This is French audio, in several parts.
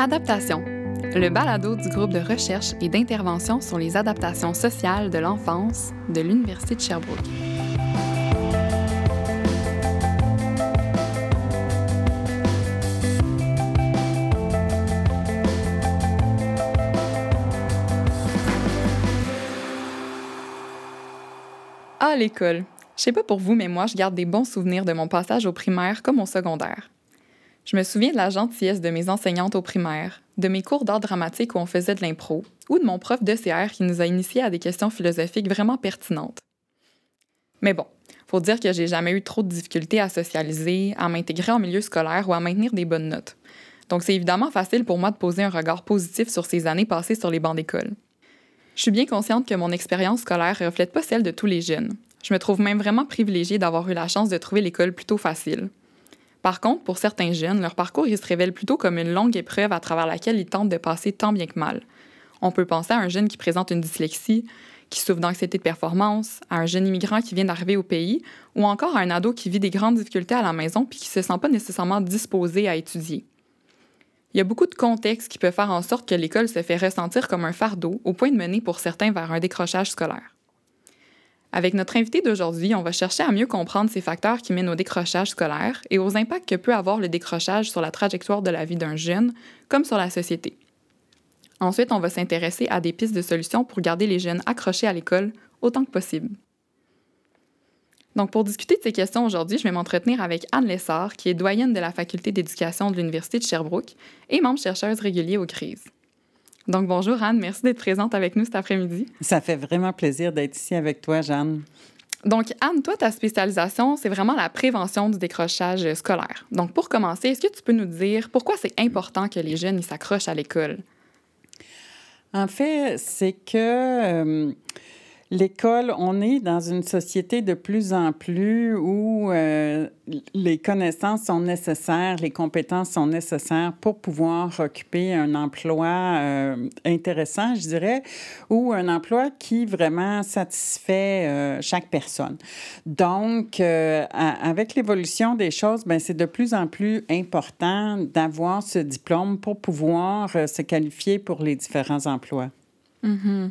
Adaptation, le balado du groupe de recherche et d'intervention sur les adaptations sociales de l'enfance de l'Université de Sherbrooke. Ah, l'école. Je sais pas pour vous, mais moi, je garde des bons souvenirs de mon passage au primaire comme au secondaire. Je me souviens de la gentillesse de mes enseignantes au primaire, de mes cours d'art dramatique où on faisait de l'impro, ou de mon prof d'ECR qui nous a initiés à des questions philosophiques vraiment pertinentes. Mais bon, faut dire que j'ai jamais eu trop de difficultés à socialiser, à m'intégrer en milieu scolaire ou à maintenir des bonnes notes. Donc c'est évidemment facile pour moi de poser un regard positif sur ces années passées sur les bancs d'école. Je suis bien consciente que mon expérience scolaire ne reflète pas celle de tous les jeunes. Je me trouve même vraiment privilégiée d'avoir eu la chance de trouver l'école plutôt facile. Par contre, pour certains jeunes, leur parcours se révèle plutôt comme une longue épreuve à travers laquelle ils tentent de passer tant bien que mal. On peut penser à un jeune qui présente une dyslexie, qui souffre d'anxiété de performance, à un jeune immigrant qui vient d'arriver au pays, ou encore à un ado qui vit des grandes difficultés à la maison puis qui se sent pas nécessairement disposé à étudier. Il y a beaucoup de contextes qui peuvent faire en sorte que l'école se fait ressentir comme un fardeau, au point de mener pour certains vers un décrochage scolaire. Avec notre invité d'aujourd'hui, on va chercher à mieux comprendre ces facteurs qui mènent au décrochage scolaire et aux impacts que peut avoir le décrochage sur la trajectoire de la vie d'un jeune, comme sur la société. Ensuite, on va s'intéresser à des pistes de solutions pour garder les jeunes accrochés à l'école autant que possible. Donc, pour discuter de ces questions aujourd'hui, je vais m'entretenir avec Anne Lessard, qui est doyenne de la Faculté d'éducation de l'Université de Sherbrooke et membre chercheuse régulier au CRISE. Donc, bonjour Anne, merci d'être présente avec nous cet après-midi. Ça fait vraiment plaisir d'être ici avec toi, Jeanne. Donc, Anne, toi, ta spécialisation, c'est vraiment la prévention du décrochage scolaire. Donc, pour commencer, est-ce que tu peux nous dire pourquoi c'est important que les jeunes s'accrochent à l'école? En fait, c'est que... Euh, L'école, on est dans une société de plus en plus où euh, les connaissances sont nécessaires, les compétences sont nécessaires pour pouvoir occuper un emploi euh, intéressant, je dirais, ou un emploi qui vraiment satisfait euh, chaque personne. Donc, avec l'évolution des choses, ben, c'est de plus en plus important d'avoir ce diplôme pour pouvoir se qualifier pour les différents emplois. Mm-hmm.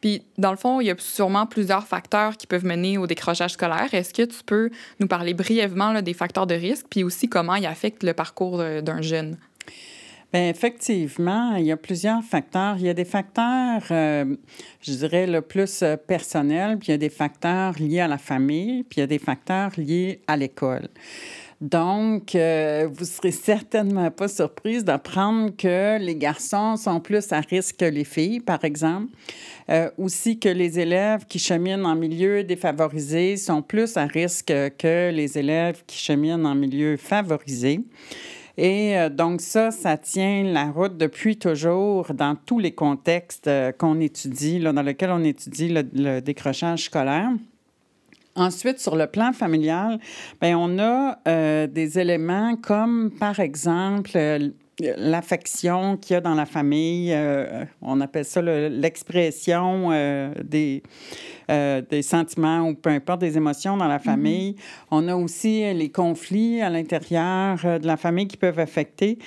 Puis, dans le fond, il y a sûrement plusieurs facteurs qui peuvent mener au décrochage scolaire. Est-ce que tu peux nous parler brièvement des facteurs de risque, puis aussi comment ils affectent le parcours d'un jeune? Bien, effectivement, il y a plusieurs facteurs. Il y a des facteurs, euh, je dirais, le plus euh, personnels, puis il y a des facteurs liés à la famille, puis il y a des facteurs liés à l'école. Donc, euh, vous serez certainement pas surprise d'apprendre que les garçons sont plus à risque que les filles, par exemple. Euh, aussi que les élèves qui cheminent en milieu défavorisé sont plus à risque que les élèves qui cheminent en milieu favorisé. Et euh, donc ça, ça tient la route depuis toujours dans tous les contextes qu'on étudie, là, dans lesquels on étudie le décrochage scolaire. Ensuite, sur le plan familial, ben on a euh, des éléments comme, par exemple, euh, l'affection qu'il y a dans la famille. Euh, on appelle ça l'expression des, des sentiments ou peu importe des émotions dans la mm-hmm. famille. On a aussi les conflits à l'intérieur de la famille qui peuvent affecter.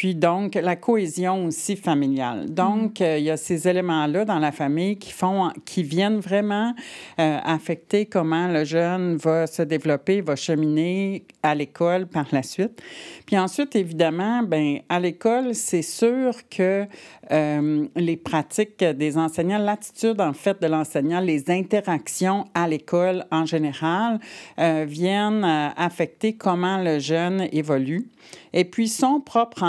Puis donc, la cohésion aussi familiale. Donc, mm. euh, il y a ces éléments-là dans la famille qui font, qui viennent vraiment euh, affecter comment le jeune va se développer, va cheminer à l'école par la suite. Puis ensuite, évidemment, ben à l'école, c'est sûr que euh, les pratiques des enseignants, l'attitude en fait de l'enseignant, les interactions à l'école en général viennent affecter comment le jeune évolue. Et puis, son propre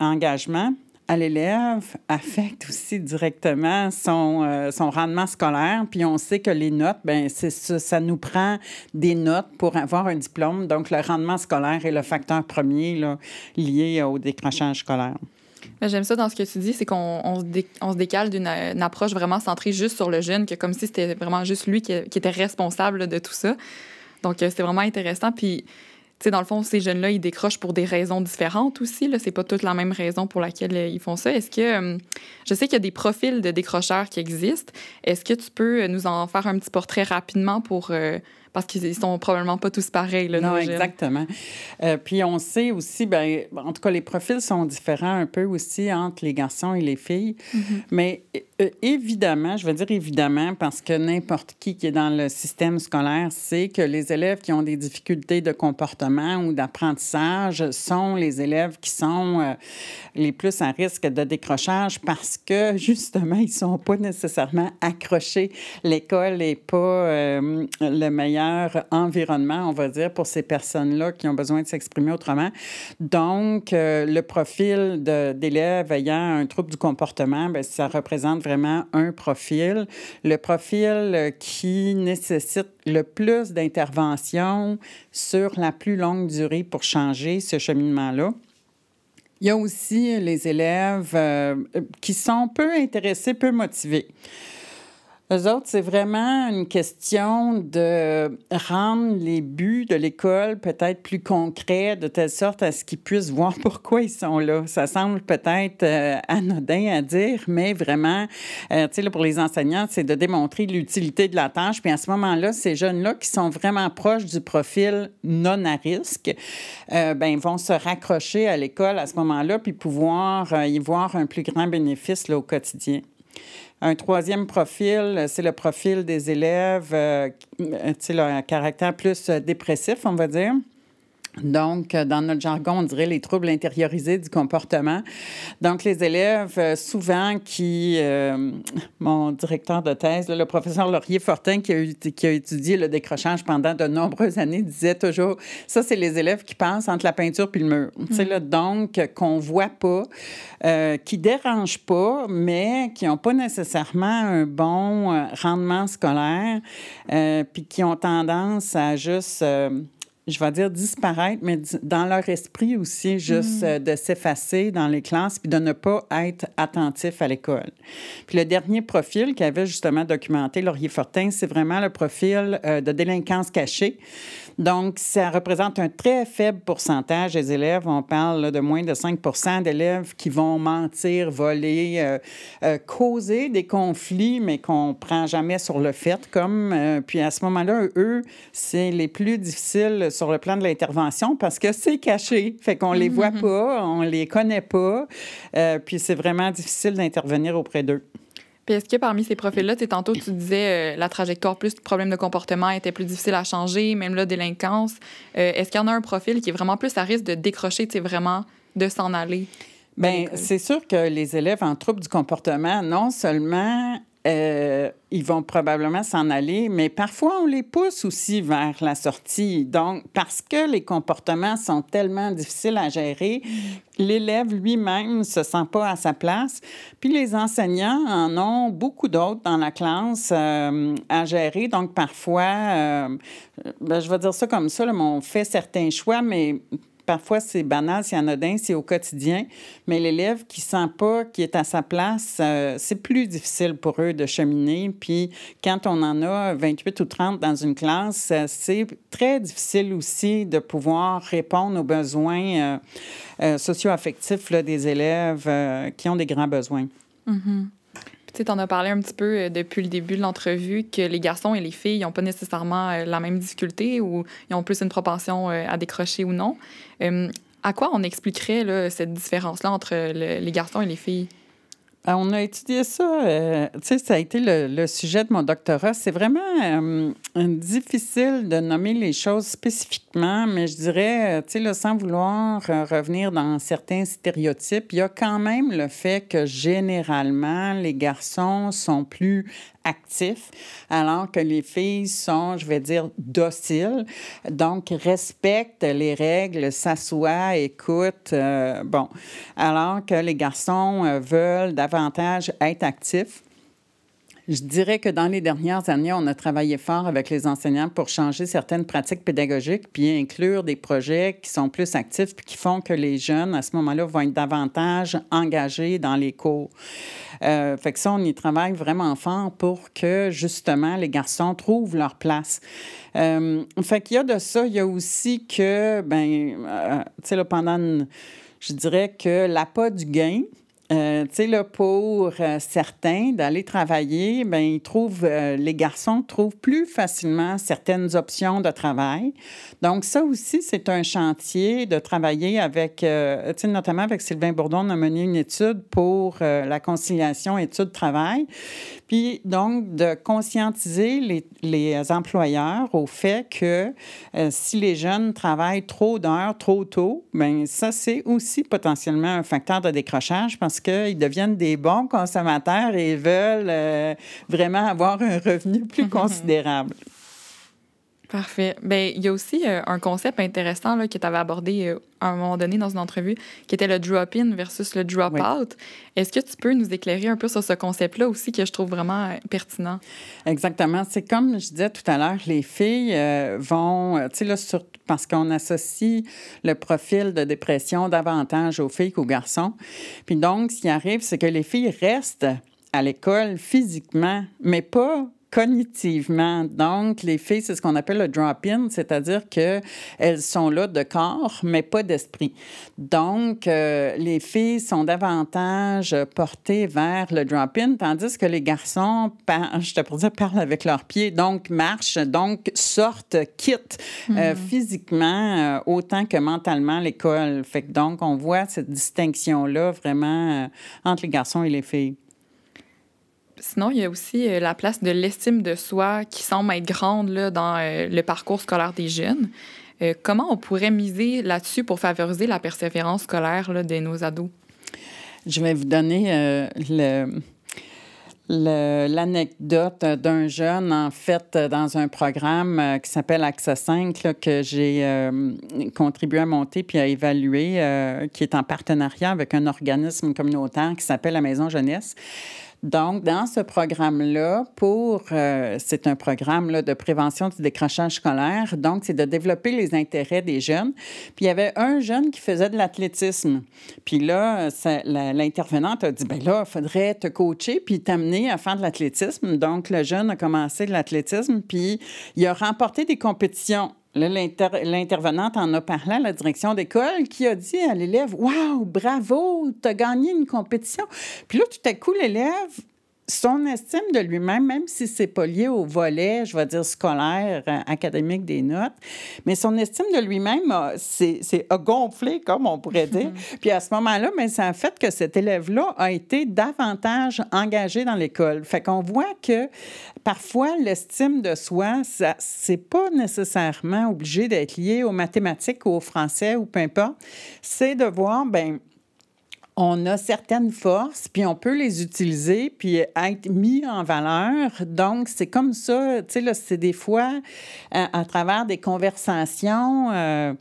engagement à l'élève affecte aussi directement son, euh, son rendement scolaire. Puis on sait que les notes, ben ça, nous prend des notes pour avoir un diplôme. Donc le rendement scolaire est le facteur premier lié au décrochage scolaire. J'aime ça dans ce que tu dis, c'est qu'on on se, on se, décale d'une approche vraiment centrée juste sur le jeune, que comme si c'était vraiment juste lui qui, qui était responsable de tout ça. Donc, euh, c'est vraiment intéressant. Puis, sais, dans le fond, ces jeunes-là, ils décrochent pour des raisons différentes aussi. Ce n'est pas toute la même raison pour laquelle euh, ils font ça. Est-ce que. Euh, je sais qu'il y a des profils de décrocheurs qui existent. Est-ce que tu peux nous en faire un petit portrait rapidement pour, parce qu'ils sont probablement pas tous pareils. Là, non, exactement. Euh, puis on sait aussi, ben, en tout cas, les profils sont différents un peu aussi entre les garçons et les filles. Mm-hmm. Mais euh, évidemment, je veux dire évidemment, parce que n'importe qui qui est dans le système scolaire sait que les élèves qui ont des difficultés de comportement ou d'apprentissage sont les élèves qui sont euh, les plus à risque de décrochage parce que justement, ils sont pas nécessairement accrochés. L'école n'est pas euh, le meilleur environnement, on va dire, pour ces personnes-là qui ont besoin de s'exprimer autrement. Donc, le profil d'élèves ayant un trouble du comportement, bien, ça représente vraiment un profil. Le profil euh, qui nécessite le plus d'intervention sur la plus longue durée pour changer ce cheminement-là. Il y a aussi les élèves euh, qui sont peu intéressés, peu motivés. Eux autres, c'est vraiment une question de rendre les buts de l'école peut-être plus concrets, de telle sorte à ce qu'ils puissent voir pourquoi ils sont là. Ça semble peut-être euh, anodin à dire, mais vraiment, euh, tu sais, pour les enseignants, c'est de démontrer l'utilité de la tâche. Puis à ce moment-là, ces jeunes-là qui sont vraiment proches du profil non à risque, euh, ben, vont se raccrocher à l'école à ce moment-là, puis pouvoir y voir un plus grand bénéfice là, au quotidien. Un troisième profil, c'est le profil des élèves, euh, sais, le caractère plus dépressif, on va dire. Donc, dans notre jargon, on dirait les troubles intériorisés du comportement. Donc, les élèves, euh, souvent, qui... Euh, mon directeur de thèse, le professeur Laurier-Fortin, qui a, qui a étudié le décrochage pendant de nombreuses années, disait toujours, ça, c'est les élèves qui passent entre la peinture puis le mur. Sais, là, donc, qu'on voit pas, euh, qui dérangent pas, mais qui n'ont pas nécessairement un bon euh, rendement scolaire, puis qui ont tendance à juste je vais dire disparaître, mais dans leur esprit aussi, juste mm. euh, de s'effacer dans les classes puis de ne pas être attentif à l'école. Puis le dernier profil qu'avait justement documenté Laurier Fortin, c'est vraiment le profil euh, de délinquance cachée. Donc, ça représente un très faible pourcentage des élèves. On parle de moins de 5% d'élèves qui vont mentir, voler, euh, euh, causer des conflits, mais qu'on ne prend jamais sur le fait. Comme, puis à ce moment-là, eux, c'est les plus difficiles sur le plan de l'intervention parce que c'est caché. Fait qu'on les voit mm-hmm. pas, on les connaît pas. puis c'est vraiment difficile d'intervenir auprès d'eux. Puis est-ce que parmi ces profils-là, tantôt tu disais euh, la trajectoire plus problème de comportement était plus difficile à changer, même là, délinquance. Euh, est-ce qu'il y en a un profil qui est vraiment plus à risque de décrocher, tu vraiment de s'en aller? Bien, c'est sûr que les élèves en trouble du comportement, non seulement euh, ils vont probablement s'en aller, mais parfois on les pousse aussi vers la sortie. Donc, parce que les comportements sont tellement difficiles à gérer, l'élève lui-même ne se sent pas à sa place. Puis les enseignants en ont beaucoup d'autres dans la classe euh, à gérer. Donc, parfois, euh, ben, je vais dire ça comme ça, on fait certains choix, mais parfois c'est banal, c'est anodin, c'est au quotidien, mais l'élève qui sent pas qu'il est à sa place, euh, c'est plus difficile pour eux de cheminer. Puis quand on en a 28 ou 30 dans une classe, euh, c'est très difficile aussi de pouvoir répondre aux besoins euh, socio-affectifs des élèves qui ont des grands besoins. Mm-hmm. Tu en as parlé un petit peu euh, depuis le début de l'entrevue que les garçons et les filles n'ont pas nécessairement euh, la même difficulté ou ils ont plus une propension euh, à décrocher ou non. à quoi on expliquerait cette différence-là entre les garçons et les filles? Ah, on a étudié ça. Euh, tu sais, ça a été le, sujet de mon doctorat. C'est vraiment euh, difficile de nommer les choses spécifiquement, mais je dirais, euh, tu sais, sans vouloir revenir dans certains stéréotypes, il y a quand même le fait que généralement, les garçons sont plus actifs, alors que les filles sont, je vais dire, dociles, donc respectent les règles, s'assoient, écoutent. Euh, bon, alors que les garçons euh, veulent davantage être actifs. Je dirais que dans les dernières années, on a travaillé fort avec les enseignants pour changer certaines pratiques pédagogiques, puis inclure des projets qui sont plus actifs, puis qui font que les jeunes, à ce moment-là, vont être davantage engagés dans les cours. Euh, fait que ça, on y travaille vraiment fort pour que, justement, les garçons trouvent leur place. Euh, fait qu'il y a de ça. Il y a aussi que, ben, euh, tu sais, pendant, je dirais que l'appât du gain, Euh, tu sais, là, pour euh, certains, d'aller travailler, ben ils trouvent, euh, les garçons trouvent plus facilement certaines options de travail. Donc, ça aussi, c'est un chantier de travailler avec, tu sais, notamment avec Sylvain Bourdon, on a mené une étude pour la conciliation études-travail. Puis, donc, de conscientiser les, les employeurs au fait que si les jeunes travaillent trop d'heures, trop tôt, bien, ça, c'est aussi potentiellement un facteur de décrochage parce qu'ils deviennent des bons consommateurs et veulent euh, vraiment avoir un revenu plus considérable. Parfait. Bien, il y a aussi euh, un concept intéressant là, que tu avais abordé euh, à un moment donné dans une entrevue, qui était le drop-in versus le drop-out. Est-ce que tu peux nous éclairer un peu sur ce concept-là aussi que je trouve vraiment euh, pertinent? Exactement. C'est comme je disais tout à l'heure, les filles vont, tu sais, là, parce qu'on associe le profil de dépression davantage aux filles qu'aux garçons. Puis donc, ce qui arrive, c'est que les filles restent à l'école physiquement, mais pas cognitivement. Donc, les filles, c'est ce qu'on appelle le drop-in, c'est-à-dire qu'elles sont là de corps, mais pas d'esprit. Donc, euh, les filles sont davantage portées vers le drop-in, tandis que les garçons, je te pourrais dire, parlent avec leurs pieds, donc marchent, donc sortent, quittent euh, hmm. physiquement euh, autant que mentalement l'école. Fait que donc, on voit cette distinction-là vraiment entre les garçons et les filles. Sinon, il y a aussi euh, la place de l'estime de soi qui semble être grande là, dans euh, le parcours scolaire des jeunes. Euh, comment on pourrait miser là-dessus pour favoriser la persévérance scolaire là, de nos ados? Je vais vous donner le, l'anecdote d'un jeune, en fait, dans un programme qui s'appelle Access 5, que j'ai contribué à monter puis à évaluer, qui est en partenariat avec un organisme communautaire qui s'appelle la Maison Jeunesse. Donc, dans ce programme-là, pour euh, c'est un programme là, de prévention du décrochage scolaire. Donc, c'est de développer les intérêts des jeunes. Puis il y avait un jeune qui faisait de l'athlétisme. Puis là, l'intervenante a dit ben là, il faudrait te coacher puis t'amener à faire de l'athlétisme. Donc, le jeune a commencé de l'athlétisme puis il a remporté des compétitions L'intervenante en a parlé à la direction d'école qui a dit à l'élève Waouh, bravo, tu as gagné une compétition. Puis là, tout à coup, l'élève son estime de lui-même, même si c'est pas lié au volet, je vais dire, scolaire, euh, académique des notes, mais son estime de lui-même c'est a, gonflé, comme on pourrait dire. Puis à ce moment-là, mais ça a fait que cet élève-là a été davantage engagé dans l'école. Fait qu'on voit que parfois, l'estime de soi, ça c'est pas nécessairement obligé d'être lié aux mathématiques ou au français ou peu importe. C'est de voir, ben on a certaines forces, puis on peut les utiliser, puis être mis en valeur. Donc, c'est comme ça, tu sais, c'est des fois, euh, à, travers des conversations, euh,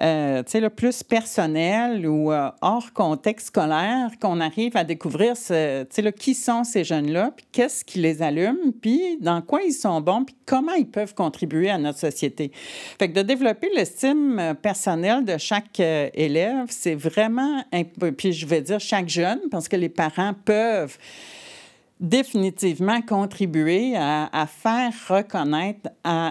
euh, tu sais, plus personnel ou hors contexte scolaire qu'on arrive à découvrir, tu sais, qui sont ces jeunes-là, puis qu'est-ce qui les allume, puis dans quoi ils sont bons, puis comment ils peuvent contribuer à notre société. Fait que de développer l'estime personnelle de chaque élève, c'est vraiment, puis je vais dire chaque jeune, parce que les parents peuvent définitivement contribuer à, faire reconnaître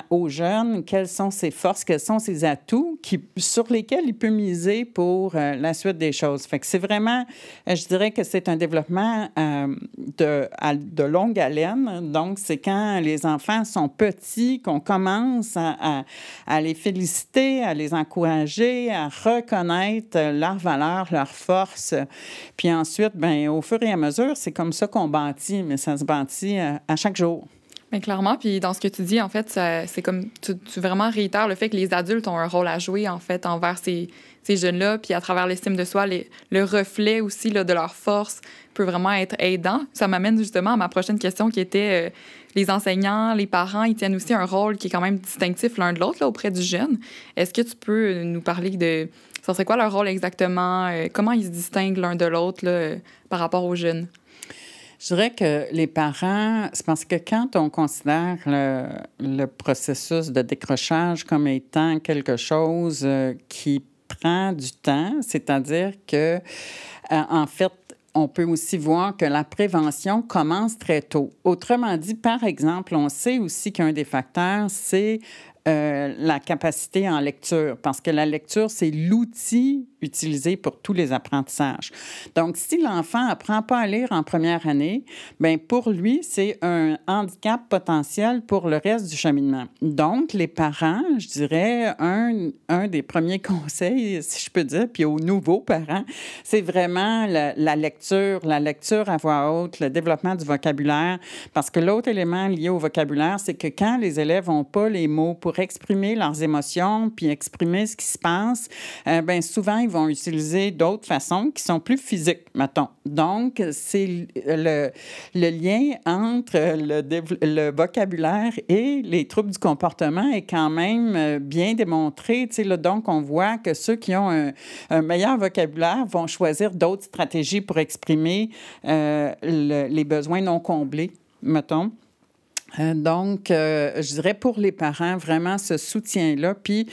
aux jeunes quelles sont ses forces, quels sont ses atouts qui, sur lesquels il peut miser pour euh, la suite des choses. Fait que c'est vraiment, euh, je dirais que c'est un développement euh, de, de longue haleine. Donc, c'est quand les enfants sont petits qu'on commence à, les féliciter, à les encourager, à reconnaître leurs valeurs, leurs forces. Puis ensuite, ben, au fur et à mesure, c'est comme ça qu'on bâtit mais ça se bâtit euh, à, chaque jour. Mais clairement, puis dans ce que tu dis, en fait, c'est comme tu, vraiment réitères le fait que les adultes ont un rôle à jouer, en fait, envers ces, ces jeunes-là, puis à travers l'estime de soi, le reflet aussi là, de leur force peut vraiment être aidant. Ça m'amène justement à ma prochaine question qui était euh, les enseignants, les parents, ils tiennent aussi un rôle qui est quand même distinctif l'un de l'autre auprès du jeune. Est-ce que tu peux nous parler de ça serait quoi leur rôle exactement, euh, comment ils se distinguent l'un de l'autre par rapport aux jeunes? Je dirais que les parents, c'est parce que quand on considère le, processus de décrochage comme étant quelque chose euh, qui prend du temps, c'est-à-dire que, euh, en fait, on peut aussi voir que la prévention commence très tôt. Autrement dit, par exemple, on sait aussi qu'un des facteurs, c'est euh, la capacité en lecture, parce que la lecture, c'est l'outil utilisé pour tous les apprentissages. Donc, si l'enfant apprend pas à lire en première année, ben pour lui, c'est un handicap potentiel pour le reste du cheminement. Donc, les parents, je dirais, un, un des premiers conseils, si je peux dire, puis aux nouveaux parents, c'est vraiment la, la lecture, la lecture à voix haute, le développement du vocabulaire, parce que l'autre élément lié au vocabulaire, c'est que quand les élèves n'ont pas les mots pour exprimer leurs émotions, puis exprimer ce qui se passe, euh, ben souvent, ils vont utiliser d'autres façons qui sont plus physiques, mettons. Donc, c'est le, le, lien entre le, le, vocabulaire et les troubles du comportement est quand même euh, bien démontré. Là, donc, on voit que ceux qui ont un, meilleur vocabulaire vont choisir d'autres stratégies pour exprimer euh, les besoins non comblés, mettons. Euh, donc, euh, je dirais pour les parents, vraiment ce soutien-là. Puis,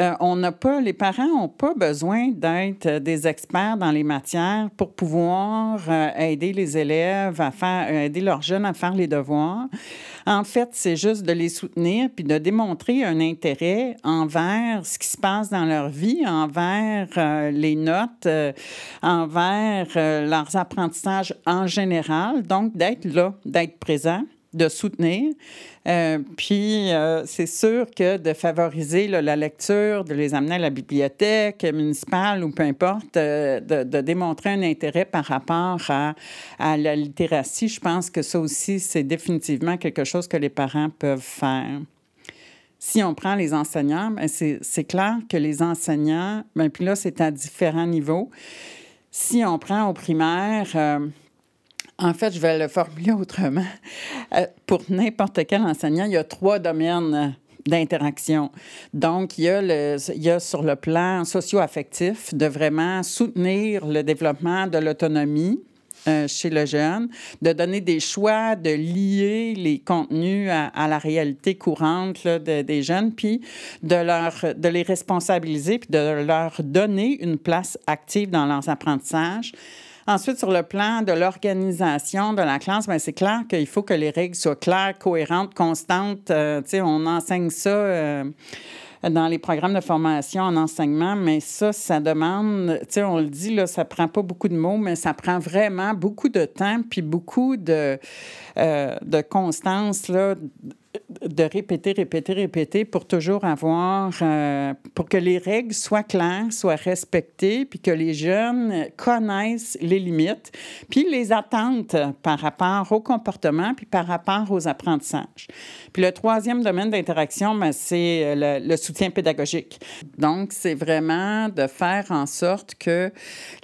euh, on n'a pas, les parents n'ont pas besoin d'être des experts dans les matières pour pouvoir aider les élèves à faire, aider leurs jeunes à faire les devoirs. En fait, c'est juste de les soutenir puis de démontrer un intérêt envers ce qui se passe dans leur vie, envers les notes, envers leurs apprentissages en général. Donc, d'être là, d'être présent de soutenir. Euh, puis, euh, c'est sûr que de favoriser la lecture, de les amener à la bibliothèque municipale ou peu importe, euh, de, démontrer un intérêt par rapport à, la littératie, je pense que ça aussi, c'est définitivement quelque chose que les parents peuvent faire. Si on prend les enseignants, ben, c'est clair que les enseignants, bien, puis là, c'est à différents niveaux. Si on prend au primaire, en fait, je vais le formuler autrement. Euh, pour n'importe quel enseignant, il y a trois domaines d'interaction. Donc, il y, a le, il y a sur le plan socio-affectif de vraiment soutenir le développement de l'autonomie euh, chez le jeune, de donner des choix, de lier les contenus à, la réalité courante des jeunes, puis de, leur, de les responsabiliser, puis de leur donner une place active dans leurs apprentissages. Ensuite, sur le plan de l'organisation de la classe, ben, c'est clair qu'il faut que les règles soient claires, cohérentes, constantes. Euh, on enseigne ça. Euh, dans les programmes de formation en enseignement, mais ça, ça demande, tu sais, on le dit, là, ça prend pas beaucoup de mots, mais ça prend vraiment beaucoup de temps puis beaucoup de, euh, de constance, là, de répéter, répéter, répéter pour toujours avoir, euh, pour que les règles soient claires, soient respectées, puis que les jeunes connaissent les limites, puis les attentes par rapport au comportement, puis par rapport aux apprentissages. Puis le troisième domaine d'interaction, ben, c'est euh, le, soutien pédagogique. Donc, c'est vraiment de faire en sorte que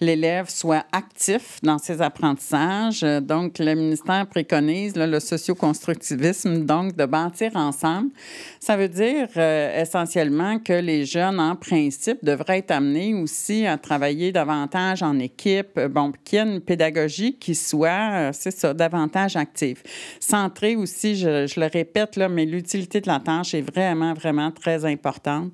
l'élève soit actif dans ses apprentissages. Donc, le ministère préconise le socioconstructivisme, donc de ensemble. Ça veut dire euh, essentiellement que les jeunes, en principe, devraient être amenés aussi à travailler davantage en équipe, bon, qu'il y ait une pédagogie qui soit, euh, c'est ça, davantage active. Centré aussi, je, je, le répète, là, mais l'utilité de la tâche est vraiment, vraiment très importante.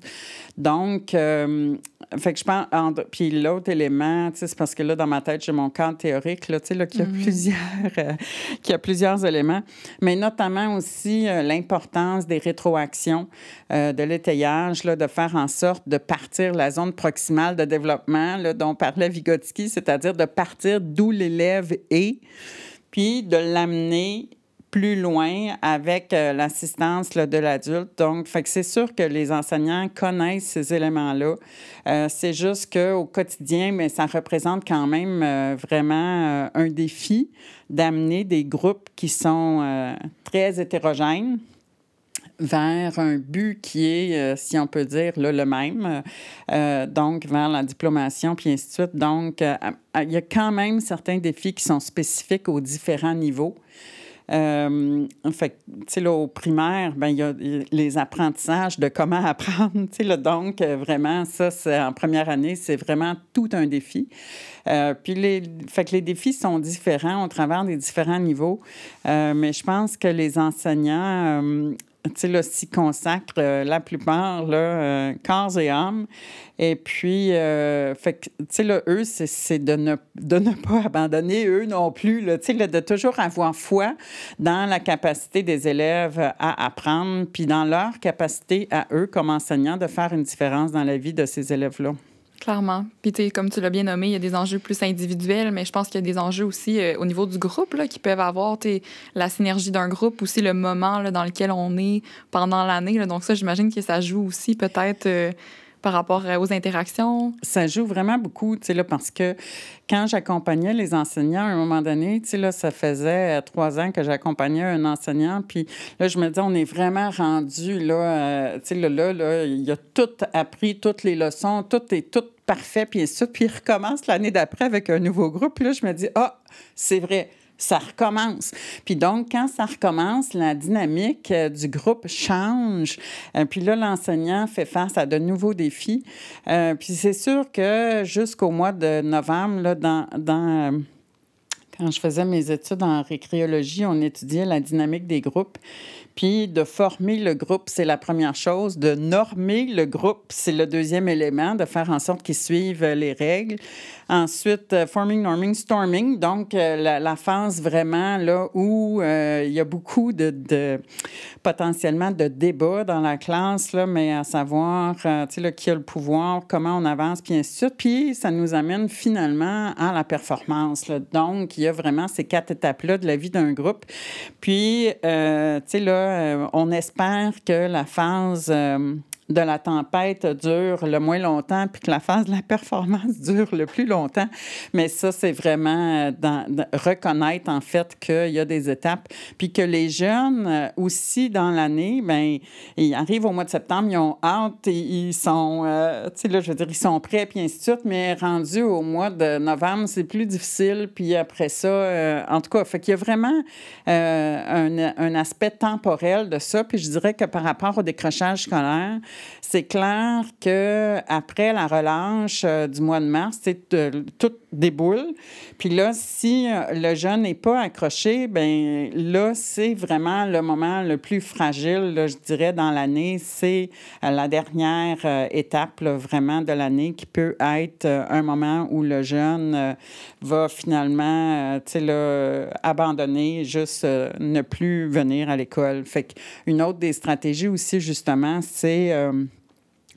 Donc, euh, fait que je pense, puis l'autre élément, c'est parce que là, dans ma tête, j'ai mon cadre théorique, là, tu sais, là, qu'il y a mm-hmm. plusieurs, qu'il y a plusieurs éléments, mais notamment aussi l'importance des rétroactions, euh, de l'étayage, de faire en sorte de partir la zone proximale de développement là, dont parlait Vygotsky, c'est-à-dire de partir d'où l'élève est, puis de l'amener plus loin avec euh, l'assistance de l'adulte. Donc, c'est sûr que les enseignants connaissent ces éléments-là. Euh, c'est juste qu'au quotidien, mais ça représente quand même euh, vraiment un défi d'amener des groupes qui sont très hétérogènes vers un but qui est, si on peut dire, là, le même, donc vers la diplomation, puis ainsi de suite. Donc, il y a quand même certains défis qui sont spécifiques aux différents niveaux. Euh, fait là, au primaire, ben, il y a les apprentissages de comment apprendre, là, donc, euh, vraiment, ça, c'est en première année, c'est vraiment tout un défi. Euh, puis, les, fait les défis sont différents au travers des différents niveaux, euh, mais je pense que les enseignants là, s'y consacrent euh, la plupart, là, euh, corps et âme. Et puis, euh, fait tu sais, là, eux, c'est de ne, de ne pas abandonner, eux non plus, là, tu sais, de toujours avoir foi dans la capacité des élèves à apprendre, puis dans leur capacité à eux, comme enseignants, de faire une différence dans la vie de ces élèves-là. Clairement. Puis, tu comme tu l'as bien nommé, il y a des enjeux plus individuels, mais je pense qu'il y a des enjeux aussi euh, au niveau du groupe là, qui peuvent avoir la synergie d'un groupe, aussi le moment là, dans lequel on est pendant l'année. Donc, ça, j'imagine que ça joue aussi peut-être. Euh, par rapport euh, aux interactions? Ça joue vraiment beaucoup, tu sais, parce que quand j'accompagnais les enseignants, à un moment donné, tu sais, ça faisait trois ans que j'accompagnais un enseignant, puis là, je me disais, on est vraiment rendu, là, tu sais, là, là, là, il a tout appris, toutes les leçons, tout est tout parfait, puis ça. Puis il recommence l'année d'après avec un nouveau groupe. Puis là, je me dis, ah, c'est vrai, ça recommence. Puis donc, quand ça recommence, la dynamique euh, du groupe change. Euh, puis là, l'enseignant fait face à de nouveaux défis. Euh, puis c'est sûr que jusqu'au mois de novembre, là, dans, dans quand je faisais mes études en récréologie, on étudiait la dynamique des groupes. Puis de former le groupe, c'est la première chose. De normer le groupe, c'est le deuxième élément, de faire en sorte qu'ils suivent les règles. Ensuite, euh, forming, norming, storming. Donc, euh, la, phase vraiment là où euh, il y a beaucoup de, de, potentiellement de débats dans la classe, là, mais à savoir, sais, là, qui a le pouvoir, comment on avance, puis ainsi de suite. Puis, ça nous amène finalement à la performance. Donc, il y a vraiment ces quatre étapes-là de la vie d'un groupe. Puis, tu sais, là, on espère que la phase de la tempête dure le moins longtemps, puis que la phase de la performance dure le plus longtemps. Mais ça, c'est vraiment euh, dans, reconnaître, en fait, qu'il y a des étapes, puis que les jeunes euh, aussi, dans l'année, ben ils arrivent au mois de septembre, ils ont hâte, ils sont, euh, tu sais, là, je veux dire, ils sont prêts, puis ainsi de suite, mais rendu au mois de novembre, c'est plus difficile, puis après ça, en tout cas, fait qu'il y a vraiment un, un aspect temporel de ça, puis je dirais que par rapport au décrochage scolaire, c'est clair que après la relâche euh, du mois de mars, c'est tout déboule. Puis là, si euh, le jeune n'est pas accroché, ben là, c'est vraiment le moment le plus fragile, je dirais, dans l'année. C'est euh, la dernière étape, vraiment, de l'année qui peut être un moment où le jeune va finalement, tu sais, abandonner, juste ne plus venir à l'école. Fait qu'une autre des stratégies aussi, justement, c'est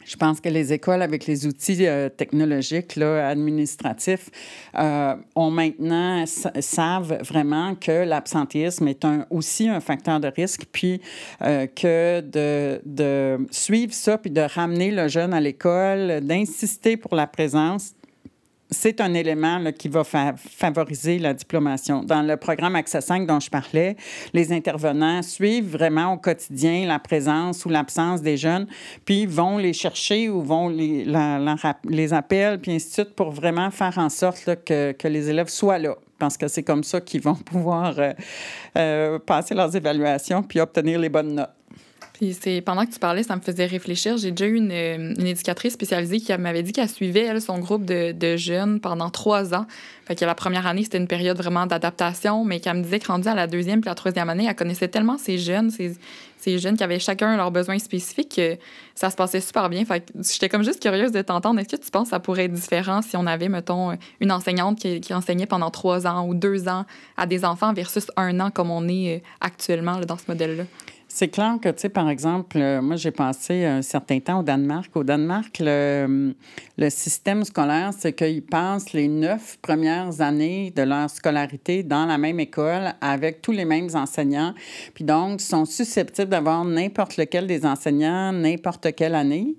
je pense que les écoles, avec les outils euh, technologiques, là, administratifs, euh, ont maintenant savent vraiment que l'absentéisme est aussi un facteur de risque, puis euh, que de, de suivre ça, puis de ramener le jeune à l'école, d'insister pour la présence c'est un élément qui va favoriser la diplomation. Dans le programme Accès 5 dont je parlais, les intervenants suivent vraiment au quotidien la présence ou l'absence des jeunes, puis vont les chercher ou vont les, les appeler, puis ainsi de suite, pour vraiment faire en sorte que, que les élèves soient là parce que c'est comme ça qu'ils vont pouvoir euh, euh, passer leurs évaluations puis obtenir les bonnes notes c'est pendant que tu parlais, ça me faisait réfléchir. J'ai déjà eu une, une éducatrice spécialisée qui m'avait dit qu'elle suivait, elle, son groupe de, de, jeunes pendant trois ans. Fait que la première année, c'était une période vraiment d'adaptation, mais qu'elle me disait que rendue à la deuxième puis la troisième année, elle connaissait tellement ces jeunes, ces, ces jeunes qui avaient chacun leurs besoins spécifiques que ça se passait super bien. Fait que j'étais comme juste curieuse de t'entendre. Est-ce que tu penses que ça pourrait être différent si on avait, mettons, une enseignante qui, qui enseignait pendant trois ans ou deux ans à des enfants versus un an comme on est euh, actuellement là, dans ce modèle-là? C'est clair que, tu sais, par exemple, euh, moi, j'ai passé un certain temps au Danemark. Au Danemark, le, le système scolaire, c'est qu'ils passent les neuf premières années de leur scolarité dans la même école avec tous les mêmes enseignants. Puis donc, sont susceptibles d'avoir n'importe lequel des enseignants, n'importe quelle année.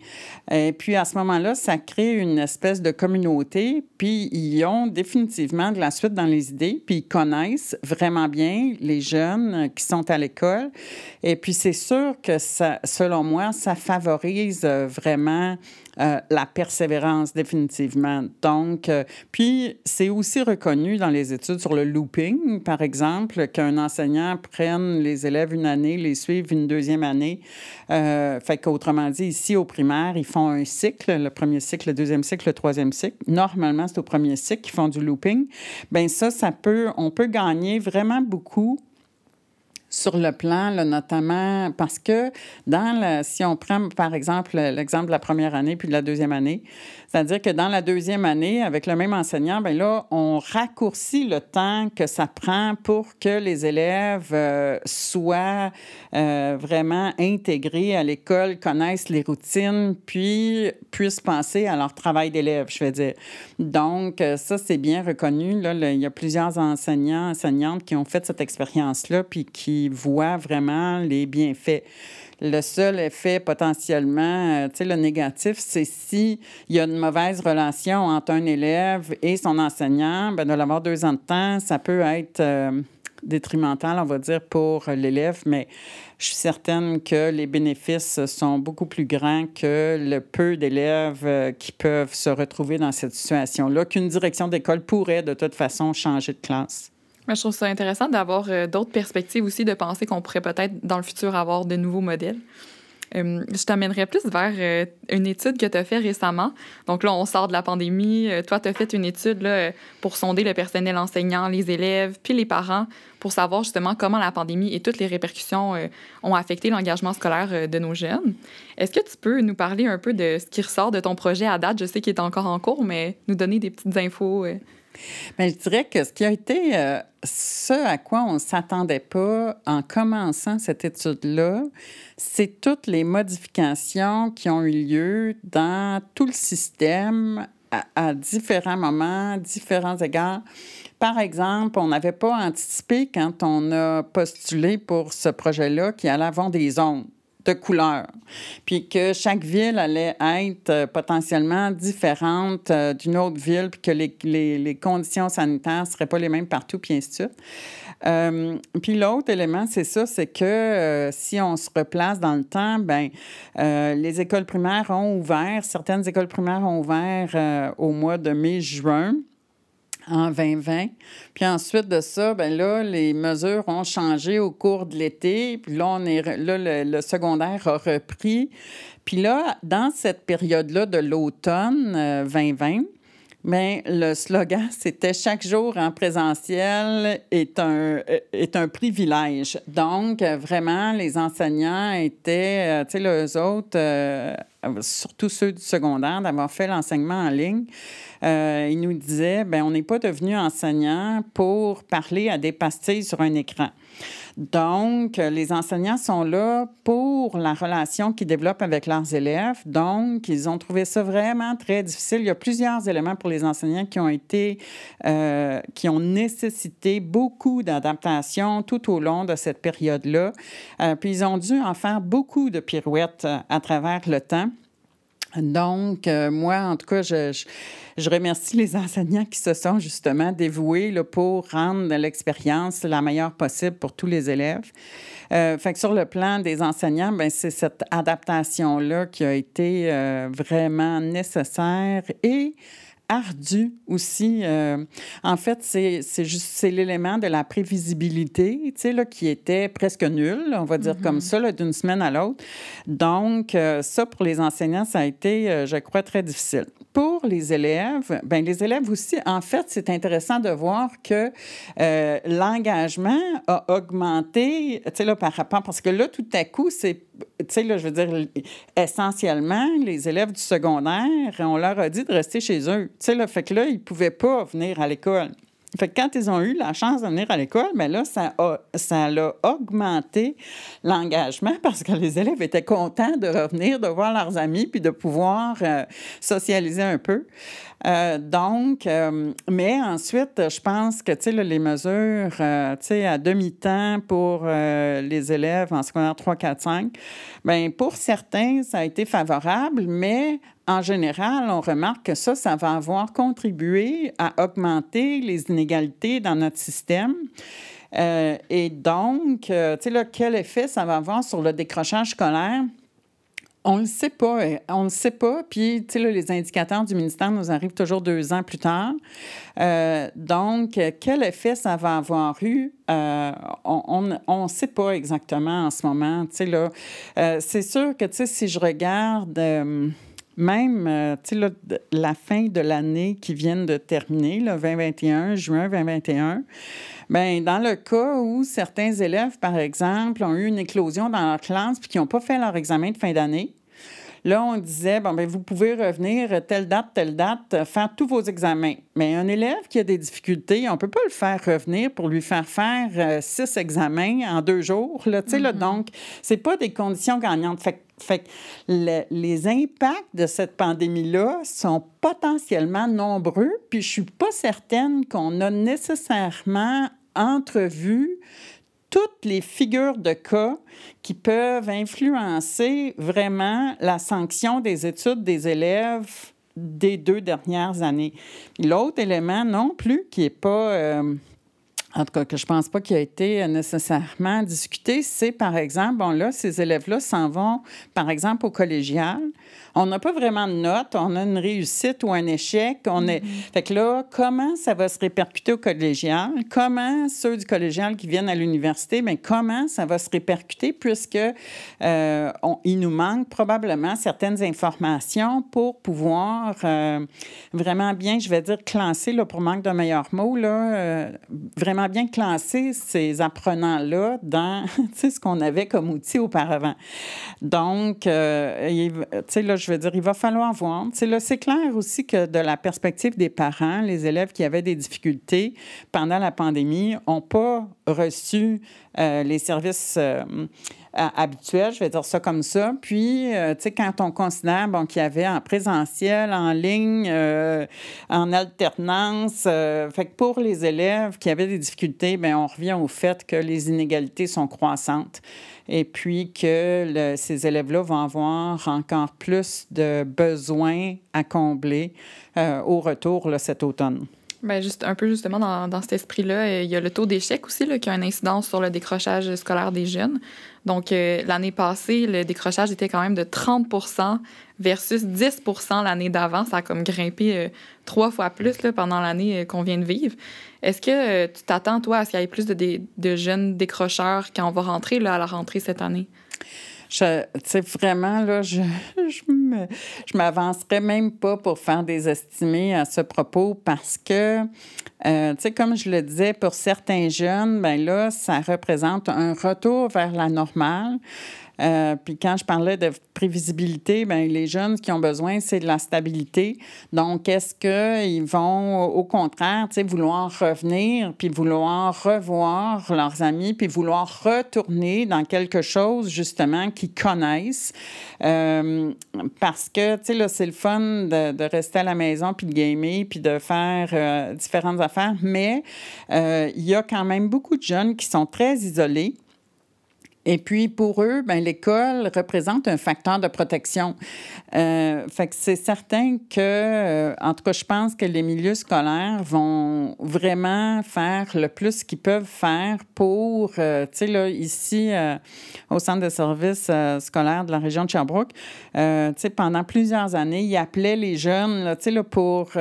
Et puis, à ce moment-là, ça crée une espèce de communauté. Puis, ils ont définitivement de la suite dans les idées. Puis, ils connaissent vraiment bien les jeunes qui sont à l'école. Puis, c'est sûr que ça, selon moi, ça favorise euh, vraiment euh, la persévérance, définitivement. Donc, euh, puis c'est aussi reconnu dans les études sur le looping, par exemple, qu'un enseignant prenne les élèves une année, les suive une deuxième année. Euh, fait qu'autrement dit, ici au primaire, ils font un cycle, le premier cycle, le deuxième cycle, le troisième cycle. Normalement, c'est au premier cycle qu'ils font du looping. Bien ça, ça peut, on peut gagner vraiment beaucoup sur le plan, là, notamment parce que dans la, si on prend par exemple l'exemple de la première année puis de la deuxième année, c'est-à-dire que dans la deuxième année, avec le même enseignant, bien là, on raccourcit le temps que ça prend pour que les élèves euh, soient euh, vraiment intégrés à l'école, connaissent les routines, puis puissent penser à leur travail d'élève, je veux dire. Donc, euh, ça, c'est bien reconnu. Là, il y a plusieurs enseignants, enseignantes qui ont fait cette expérience-là, puis qui voient vraiment les bienfaits. Le seul effet potentiellement, euh, tu sais, le négatif, c'est si il y a une mauvaise relation entre un élève et son enseignant, ben de l'avoir deux ans de temps, ça peut être euh, détrimental, on va dire, pour l'élève, mais je suis certaine que les bénéfices sont beaucoup plus grands que le peu d'élèves euh, qui peuvent se retrouver dans cette situation-là, qu'une direction d'école pourrait de toute façon changer de classe je trouve ça intéressant d'avoir euh, d'autres perspectives aussi, de penser qu'on pourrait peut-être dans le futur avoir de nouveaux modèles. Euh, je t'amènerais plus vers euh, une étude que tu as faite récemment. Donc là, on sort de la pandémie. toi, tu as fait une étude là, pour sonder le personnel enseignant, les élèves, puis les parents, pour savoir justement comment la pandémie et toutes les répercussions ont affecté l'engagement scolaire de nos jeunes. Est-ce que tu peux nous parler un peu de ce qui ressort de ton projet à date? Je sais qu'il est encore en cours, mais nous donner des petites infos. Bien, je dirais que ce qui a été euh, à quoi on ne s'attendait pas en commençant cette étude-là, c'est toutes les modifications qui ont eu lieu dans tout le système à, à différents moments, différents égards. Par exemple, on n'avait pas anticipé quand on a postulé pour ce projet-là qu'il allait avoir des ondes de couleurs, puis que chaque ville allait être euh, potentiellement différente euh, d'une autre ville, puis que les, les, les conditions sanitaires ne seraient pas les mêmes partout, puis ainsi de suite. Euh, puis l'autre élément, c'est ça, c'est que si on se replace dans le temps, ben les écoles primaires ont ouvert, certaines écoles primaires ont ouvert au mois de mai-juin en 2020. Puis ensuite de ça, ben là, les mesures ont changé au cours de l'été. Puis là, on est, là le, secondaire a repris. Puis là, dans cette période-là de l'automne 2020, euh, mais le slogan, c'était chaque jour en présentiel est un, euh, est un privilège. Donc, vraiment, les enseignants étaient, euh, tu sais, les autres, surtout ceux du secondaire, d'avoir fait l'enseignement en ligne. Euh, il nous disait, ben on n'est pas devenu enseignant pour parler à des pastilles sur un écran. Donc, les enseignants sont là pour la relation qu'ils développent avec leurs élèves. Donc, ils ont trouvé ça vraiment très difficile. Il y a plusieurs éléments pour les enseignants qui ont été, euh, qui ont nécessité beaucoup d'adaptation tout au long de cette période-là. Euh, puis, ils ont dû en faire beaucoup de pirouettes à travers le temps. Donc, moi, en tout cas, je, je remercie les enseignants qui se sont justement dévoués là, pour rendre l'expérience la meilleure possible pour tous les élèves. Euh, fait que sur le plan des enseignants, ben c'est cette adaptation-là qui a été euh, vraiment nécessaire et ardu aussi. Euh, en fait, c'est juste c'est l'élément de la prévisibilité, tu sais, là, qui était presque nul, on va dire comme mm-hmm. ça, d'une semaine à l'autre. Donc, euh, ça, pour les enseignants, ça a été, euh, je crois, très difficile. Pour les élèves, ben les élèves aussi, en fait, c'est intéressant de voir que l'engagement a augmenté, tu sais, là, par rapport, parce que là, tout à coup, c'est tu sais, là, je veux dire, essentiellement, les élèves du secondaire, on leur a dit de rester chez eux. Tu sais, là, fait que là, ils ne pouvaient pas venir à l'école. Fait que quand ils ont eu la chance de venir à l'école, bien là, ça a, ça augmenté l'engagement parce que les élèves étaient contents de revenir, de voir leurs amis, puis de pouvoir euh, socialiser un peu. Euh, donc, euh, mais ensuite, je pense que, tu sais, les mesures, tu sais, à demi-temps pour les élèves en secondaire 3, 4, 5, bien, pour certains, ça a été favorable, mais en général, on remarque que ça, ça va avoir contribué à augmenter les inégalités dans notre système. Euh, et donc, euh, tu sais, quel effet ça va avoir sur le décrochage scolaire? On ne le sait pas. Euh, on ne le sait pas. Puis, tu sais, les indicateurs du ministère nous arrivent toujours deux ans plus tard. donc, quel effet ça va avoir eu? on ne sait pas exactement en ce moment. Tu sais, là, c'est sûr que, tu sais, si je regarde même, euh, tu sais, la fin de l'année qui vient de terminer, le 2021, juin 2021, Bien, dans le cas où certains élèves, par exemple, ont eu une éclosion dans leur classe puis qui n'ont pas fait leur examen de fin d'année, Là, on disait, bon, bien, vous pouvez revenir telle date, telle date, faire tous vos examens. Mais un élève qui a des difficultés, on ne peut pas le faire revenir pour lui faire faire euh, six examens en deux jours. Là, là, mm-hmm. donc, ce pas des conditions gagnantes. Fait, fait les impacts de cette pandémie-là sont potentiellement nombreux, puis je suis pas certaine qu'on a nécessairement entrevu toutes les figures de cas qui peuvent influencer vraiment la sanction des études des élèves des deux dernières années. L'autre élément non plus qui n'est pas... Euh, en tout cas, que je ne pense pas qu'il a été nécessairement discuté, c'est par exemple, bon là, ces élèves-là s'en vont, par exemple, au collégial. On n'a pas vraiment de notes, on a une réussite ou un échec. On est... Mm-hmm. Fait que là, comment ça va se répercuter au collégial? Comment ceux du collégial qui viennent à l'université, mais comment ça va se répercuter puisque euh, il nous manque probablement certaines informations pour pouvoir euh, vraiment bien, je vais dire, classer, là, pour manque d'un meilleur mot, là, euh, vraiment bien classer ces apprenants-là dans ce qu'on avait comme outil auparavant. Donc, sais, là, je veux dire, il va falloir voir. C'est clair aussi que de la perspective des parents, les élèves qui avaient des difficultés pendant la pandémie n'ont pas reçu euh, les services euh, habituels, je vais dire ça comme ça. Puis, euh, tu sais, quand on considère qu'il y avait en présentiel, en ligne, en alternance, fait que pour les élèves qui avaient des difficultés, bien, on revient au fait que les inégalités sont croissantes et puis que ces élèves-là vont avoir encore plus de besoins à combler au retour cet automne. Bien, juste un peu justement dans, dans cet esprit-là, euh, il y a le taux d'échec aussi là, qui a une incidence sur le décrochage scolaire des jeunes. Donc, euh, l'année passée, le décrochage était quand même de 30% versus 10% l'année d'avant. Ça a comme grimpé euh, trois fois plus pendant l'année qu'on vient de vivre. Est-ce que tu t'attends, toi, à ce qu'il y ait plus de, jeunes décrocheurs quand on va rentrer à la rentrée cette année? Je, vraiment, là, je, je m'avancerais même pas pour faire des estimés à ce propos parce que, euh, tu sais, comme je le disais, pour certains jeunes, ben là, ça représente un retour vers la normale. Euh, puis quand je parlais de prévisibilité, bien, les jeunes qui ont besoin, c'est de la stabilité. Donc, est-ce qu'ils vont, au contraire, vouloir revenir, puis vouloir revoir leurs amis, puis vouloir retourner dans quelque chose, justement, qu'ils connaissent? Euh, parce que, tu sais, là, c'est le fun de, rester à la maison, puis de gamer, puis de faire euh, différentes affaires, mais il y a quand même beaucoup de jeunes qui sont très isolés. Et puis, pour eux, ben, l'école représente un facteur de protection. Euh, c'est certain que, euh, en tout cas, je pense que les milieux scolaires vont vraiment faire le plus qu'ils peuvent faire pour, euh, tu sais, là, ici, au centre de services scolaires de la région de Sherbrooke, tu sais, pendant plusieurs années, ils appelaient les jeunes, tu sais, là, pour,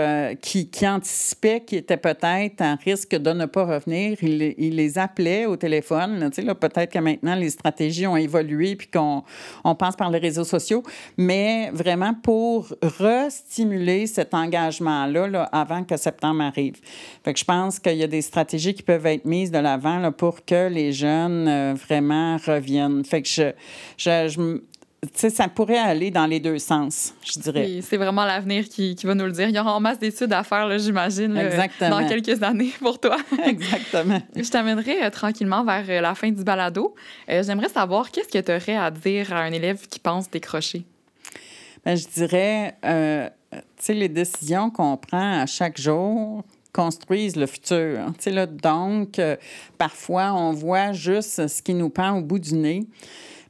qui, qui anticipaient qu'ils étaient peut-être en risque de ne pas revenir. Ils, les appelaient au téléphone, tu sais, là, peut-être que maintenant, stratégies ont évolué puis qu'on on passe par les réseaux sociaux, mais vraiment pour restimuler cet engagement-là là, avant que septembre arrive. Fait que je pense qu'il y a des stratégies qui peuvent être mises de l'avant pour que les jeunes euh, vraiment reviennent. Fait que je, je, je sais, ça pourrait aller dans les deux sens, je dirais. C'est vraiment l'avenir qui, qui, va nous le dire. Il y aura en masse d'études à faire, j'imagine, dans quelques années pour toi. Exactement. je t'amènerai euh, tranquillement vers euh, la fin du balado. Euh, j'aimerais savoir qu'est-ce que tu aurais à dire à un élève qui pense décrocher? Bien, je dirais, les décisions qu'on prend à chaque jour, construisent le futur. Tu sais, là, donc, parfois, on voit juste ce qui nous pend au bout du nez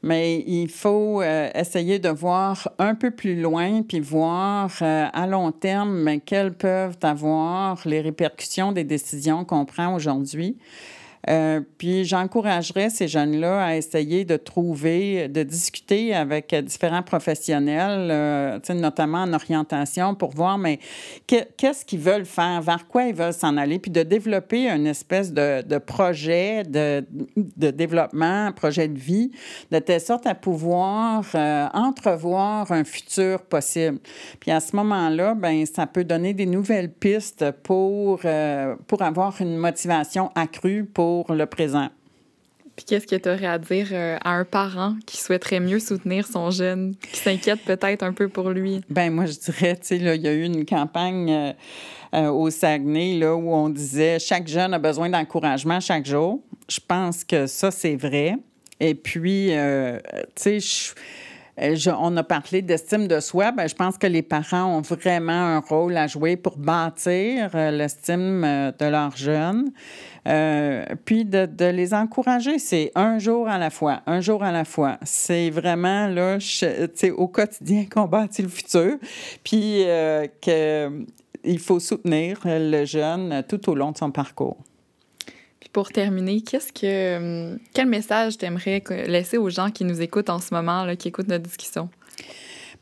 mais il faut euh, essayer de voir un peu plus loin, puis voir euh, à long terme quelles peuvent avoir les répercussions des décisions qu'on prend aujourd'hui. Euh, puis j'encouragerais ces jeunes-là à essayer de trouver, de discuter avec différents professionnels, euh, notamment en orientation, pour voir mais qu'est-ce qu'ils veulent faire, vers quoi ils veulent s'en aller, puis de développer une espèce de, projet de, de, développement, projet de vie, de telle sorte à pouvoir euh, entrevoir un futur possible. Puis à ce moment-là, ben ça peut donner des nouvelles pistes pour, pour avoir une motivation accrue pour le présent. Puis qu'est-ce que tu aurais à dire euh, à un parent qui souhaiterait mieux soutenir son jeune, qui s'inquiète peut-être un peu pour lui? Ben moi, je dirais, tu sais, il y a eu une campagne euh, euh, au Saguenay là, où on disait chaque jeune a besoin d'encouragement chaque jour. Je pense que ça, c'est vrai. Et puis, tu sais, on a parlé d'estime de soi. Ben, je pense que les parents ont vraiment un rôle à jouer pour bâtir l'estime de leurs jeunes. Euh, puis de, les encourager, c'est un jour à la fois, un jour à la fois. C'est vraiment là, sais, au quotidien qu'on bâtit le futur, puis euh, qu'il faut soutenir le jeune tout au long de son parcours. Puis pour terminer, qu'est-ce que quel message t'aimerais laisser aux gens qui nous écoutent en ce moment, là, qui écoutent notre discussion?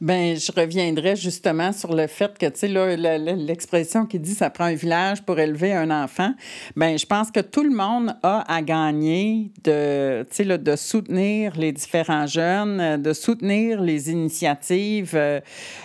Ben, je reviendrai justement sur le fait que, tu sais, l'expression qui dit ça prend un village pour élever un enfant. Ben, je pense que tout le monde a à gagner de, tu sais, de soutenir les différents jeunes, de soutenir les initiatives. Euh,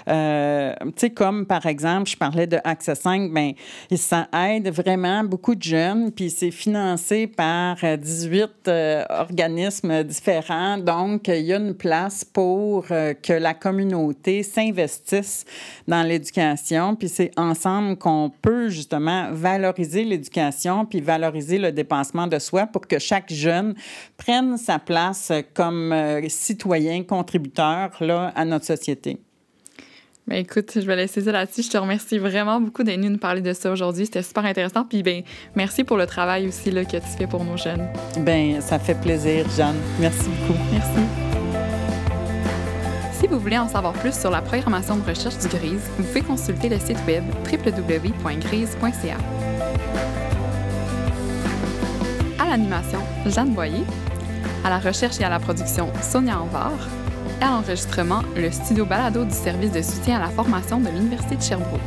euh, tu sais, comme par exemple, je parlais de Access 5, ben, ça aide vraiment beaucoup de jeunes, puis c'est financé par 18 euh, organismes différents. Donc, il y a une place pour que la communauté s'investissent dans l'éducation. Puis c'est ensemble qu'on peut justement valoriser l'éducation puis valoriser le dépensement de soi pour que chaque jeune prenne sa place comme euh, citoyen contributeur là, à notre société. Ben écoute, je vais laisser ça là-dessus. Je te remercie vraiment beaucoup d'être venu nous parler de ça aujourd'hui. C'était super intéressant. Puis ben merci pour le travail aussi là, que tu fais pour nos jeunes. Ben ça fait plaisir, Jeanne. Merci beaucoup. Merci. Si vous voulez en savoir plus sur la programmation de recherche du GRISE, vous pouvez consulter le site web www.grise.ca. À l'animation, Jeanne Boyer. À la recherche et à la production, Sonia Anvar. Et à l'enregistrement, le studio balado du service de soutien à la formation de l'Université de Sherbrooke.